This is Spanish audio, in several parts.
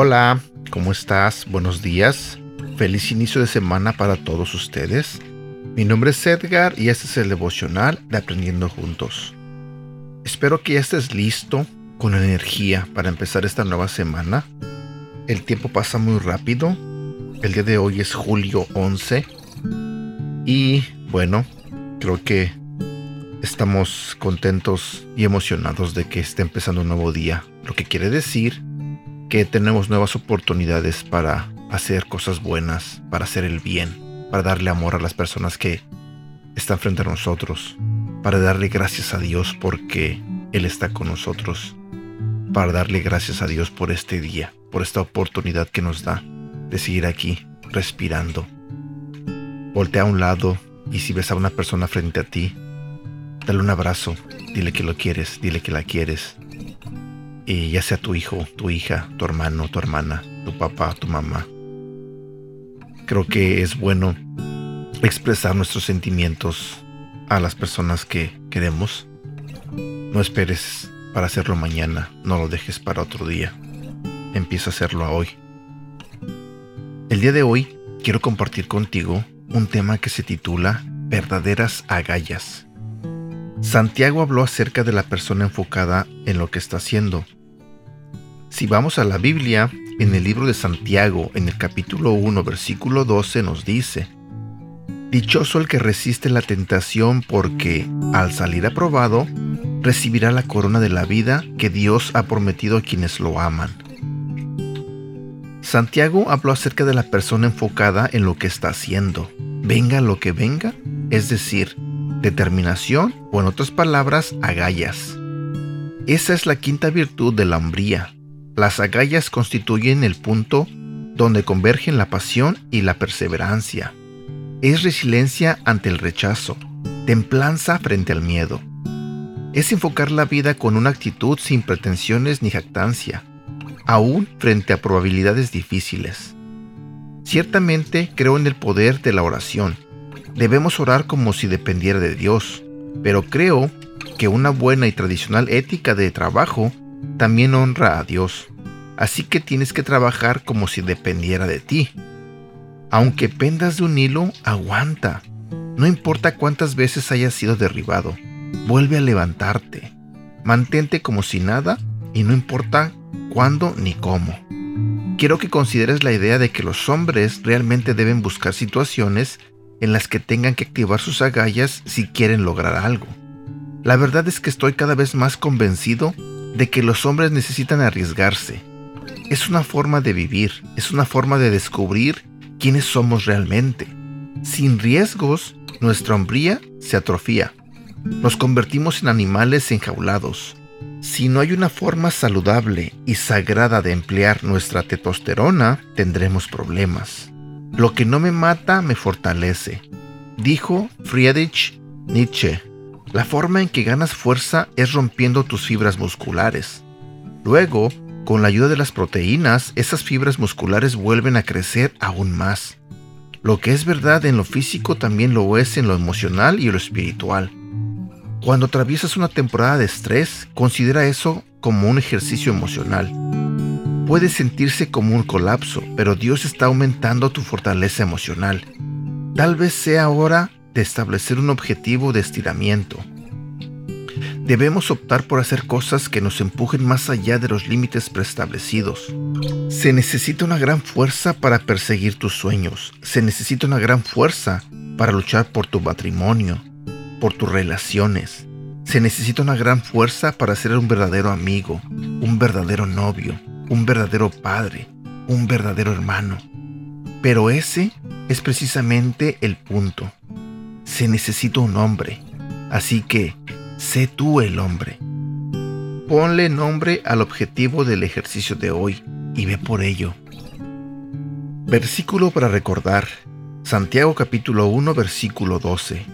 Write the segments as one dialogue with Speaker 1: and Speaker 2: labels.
Speaker 1: Hola, ¿cómo estás? Buenos días. Feliz inicio de semana para todos ustedes. Mi nombre es Edgar y este es el devocional de Aprendiendo Juntos. Espero que ya estés listo, con energía para empezar esta nueva semana. El tiempo pasa muy rápido. El día de hoy es julio 11. Y bueno, creo que estamos contentos y emocionados de que esté empezando un nuevo día. Lo que quiere decir que tenemos nuevas oportunidades para hacer cosas buenas, para hacer el bien, para darle amor a las personas que están frente a nosotros, para darle gracias a Dios porque Él está con nosotros, para darle gracias a Dios por este día, por esta oportunidad que nos da de seguir aquí, respirando. Voltea a un lado y si ves a una persona frente a ti, dale un abrazo, dile que lo quieres, dile que la quieres, y ya sea tu hijo, tu hija, tu hermano, tu hermana, tu papá, tu mamá. Creo que es bueno expresar nuestros sentimientos a las personas que queremos. No esperes para hacerlo mañana, no lo dejes para otro día. Empieza a hacerlo hoy. El día de hoy quiero compartir contigo un tema que se titula Verdaderas agallas. Santiago habló acerca de la persona enfocada en lo que está haciendo si vamos a la Biblia, en el libro de Santiago, en el capítulo 1, versículo 12, nos dice, Dichoso el que resiste la tentación porque, al salir aprobado, recibirá la corona de la vida que Dios ha prometido a quienes lo aman. Santiago habló acerca de la persona enfocada en lo que está haciendo, venga lo que venga, es decir, determinación o en otras palabras, agallas. Esa es la quinta virtud de la hombría, las agallas constituyen el punto donde convergen la pasión y la perseverancia. Es resiliencia ante el rechazo, templanza frente al miedo. Es enfocar la vida con una actitud sin pretensiones ni jactancia, aún frente a probabilidades difíciles. Ciertamente creo en el poder de la oración. Debemos orar como si dependiera de Dios, pero creo que una buena y tradicional ética de trabajo también honra a Dios. Así que tienes que trabajar como si dependiera de ti. Aunque pendas de un hilo, aguanta. No importa cuántas veces hayas sido derribado, vuelve a levantarte. Mantente como si nada y no importa cuándo ni cómo. Quiero que consideres la idea de que los hombres realmente deben buscar situaciones en las que tengan que activar sus agallas si quieren lograr algo. La verdad es que estoy cada vez más convencido de que los hombres necesitan arriesgarse. Es una forma de vivir, es una forma de descubrir quiénes somos realmente. Sin riesgos, nuestra hombría se atrofía. Nos convertimos en animales enjaulados. Si no hay una forma saludable y sagrada de emplear nuestra testosterona, tendremos problemas. Lo que no me mata me fortalece, dijo Friedrich Nietzsche. La forma en que ganas fuerza es rompiendo tus fibras musculares. Luego, con la ayuda de las proteínas, esas fibras musculares vuelven a crecer aún más. Lo que es verdad en lo físico también lo es en lo emocional y lo espiritual. Cuando atraviesas una temporada de estrés, considera eso como un ejercicio emocional. Puede sentirse como un colapso, pero Dios está aumentando tu fortaleza emocional. Tal vez sea hora de establecer un objetivo de estiramiento. Debemos optar por hacer cosas que nos empujen más allá de los límites preestablecidos. Se necesita una gran fuerza para perseguir tus sueños. Se necesita una gran fuerza para luchar por tu matrimonio, por tus relaciones. Se necesita una gran fuerza para ser un verdadero amigo, un verdadero novio, un verdadero padre, un verdadero hermano. Pero ese es precisamente el punto se necesita un hombre. Así que, sé tú el hombre. Ponle nombre al objetivo del ejercicio de hoy y ve por ello. Versículo para recordar. Santiago capítulo 1 versículo 12.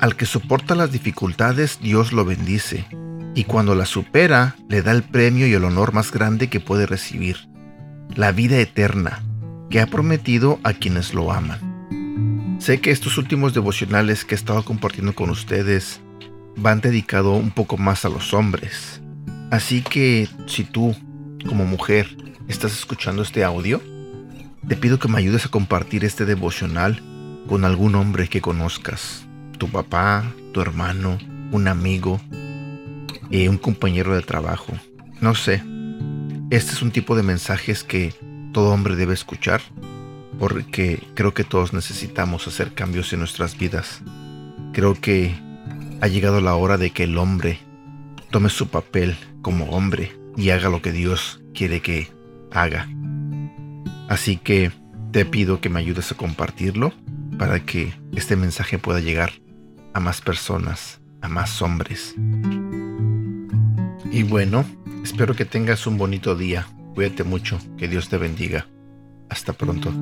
Speaker 1: Al que soporta las dificultades Dios lo bendice, y cuando las supera le da el premio y el honor más grande que puede recibir, la vida eterna, que ha prometido a quienes lo aman. Sé que estos últimos devocionales que he estado compartiendo con ustedes van dedicado un poco más a los hombres. Así que si tú, como mujer, estás escuchando este audio, te pido que me ayudes a compartir este devocional con algún hombre que conozcas, tu papá, tu hermano, un amigo, eh, un compañero de trabajo, no sé. Este es un tipo de mensajes que todo hombre debe escuchar porque creo que todos necesitamos hacer cambios en nuestras vidas. Creo que ha llegado la hora de que el hombre tome su papel como hombre y haga lo que Dios quiere que haga. Así que te pido que me ayudes a compartirlo para que este mensaje pueda llegar a más personas, a más hombres. Y bueno, espero que tengas un bonito día. Cuídate mucho, que Dios te bendiga. Hasta pronto.